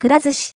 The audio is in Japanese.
くら寿司。